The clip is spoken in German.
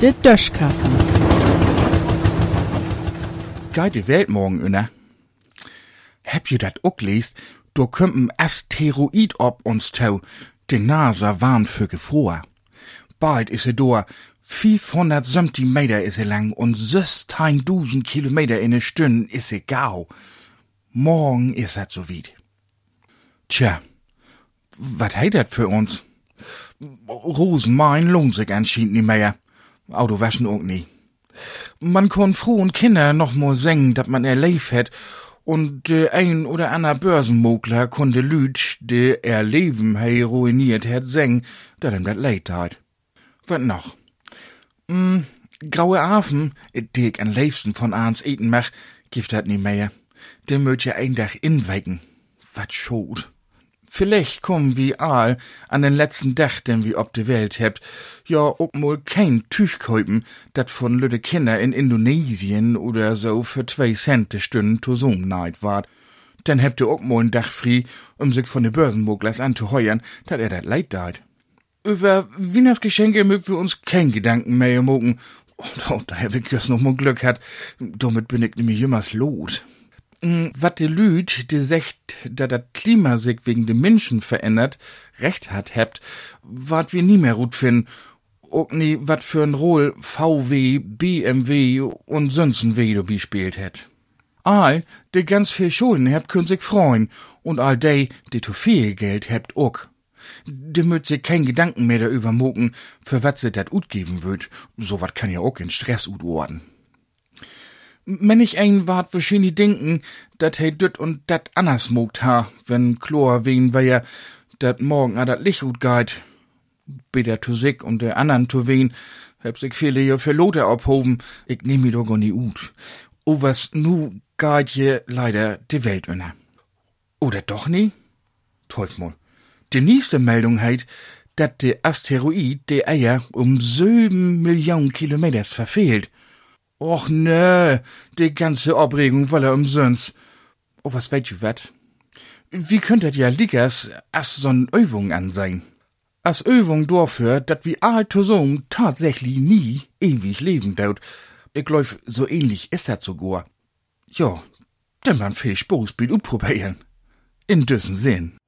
De Döschkassen. Die Welt morgen inne? Habt ihr dat auch lest? Du kümmt ein Asteroid ob uns tau. Die NASA warnt für Gefahr. Bald is er da. 570 Meter is er lang und 16.000 Kilometer in a Stunde is er gau. Morgen is er so weit. Tja, wat heit dat für uns? Rosenmain lohnt sich anscheinend nicht mehr. Autowaschen auch nie. Man kon frohen Kinder noch mal singen, dat man erlebt hat, und de ein oder ander Börsenmogler konnte Lüt, de er Leben hei ruiniert hat, singen, dat ihm dat leid tat. Wat noch? Mm, graue Affen, die ich am liebsten von ans eten mach, gibt dat nie mehr. De möcht ja ein Dach inwecken. Wat schot. Vielleicht kommen wir all an den letzten Dach, den wir ob de Welt hebt, ja auch mal kein Tüchkäupen, dat von lüde Kinder in Indonesien oder so für zwei Cent de Stunden to so neid ward. Dann hebt ihr auch mal ein Dach frei, um sich von de Börsenmoglers anzuheuern, dat er dat leid deit. Über Wieners Geschenke mögen wir uns kein Gedanken mehr mogen. Und oh, daher wirklich noch mal Glück hat, damit bin ich nämlich jümmers lot. Wat de Lüd, de secht, da dat Klima sich wegen de Menschen verändert, recht hat hebt, wat wir nie mehr gut finden. Auch nie wat für ein Roll VW, BMW und sonsten wie du gespielt hätt. All, de ganz viel Schulden hebt können sich freuen, und all de, de zu viel Geld hebt ook. De möt sich kein Gedanken mehr darüber mogen, für wat se dat ut geben würd. So wat kann ja auch in Stress ut worden. Ich ein wart wahrscheinlich denken, dat he düt und dat anders mogt ha, wenn Chlor wen wär dat morgen a dat Licht ut geht. Bitter zu sich und der andern zu wen, hab sich viele ja für Lote abhoben, ich nehm mi doch gar nie ut. O was nu geht je leider die Welt inne. Oder doch nie? Teuf mal. Die nächste Meldung heit, dat der Asteroid de Eier um sieben Millionen Kilometers verfehlt. Och nö, die ganze Aufregung war er umsonst. Oh, was weet ihr wat? Wie könntet ja liggers as so'n Übung an sein? As Übung dafür, dat wie Person tatsächlich nie ewig leben daut. Ich glaub, so ähnlich ist das sogar. Ja, denn man viel Spaß biet utprobieren. In diesem Sinn.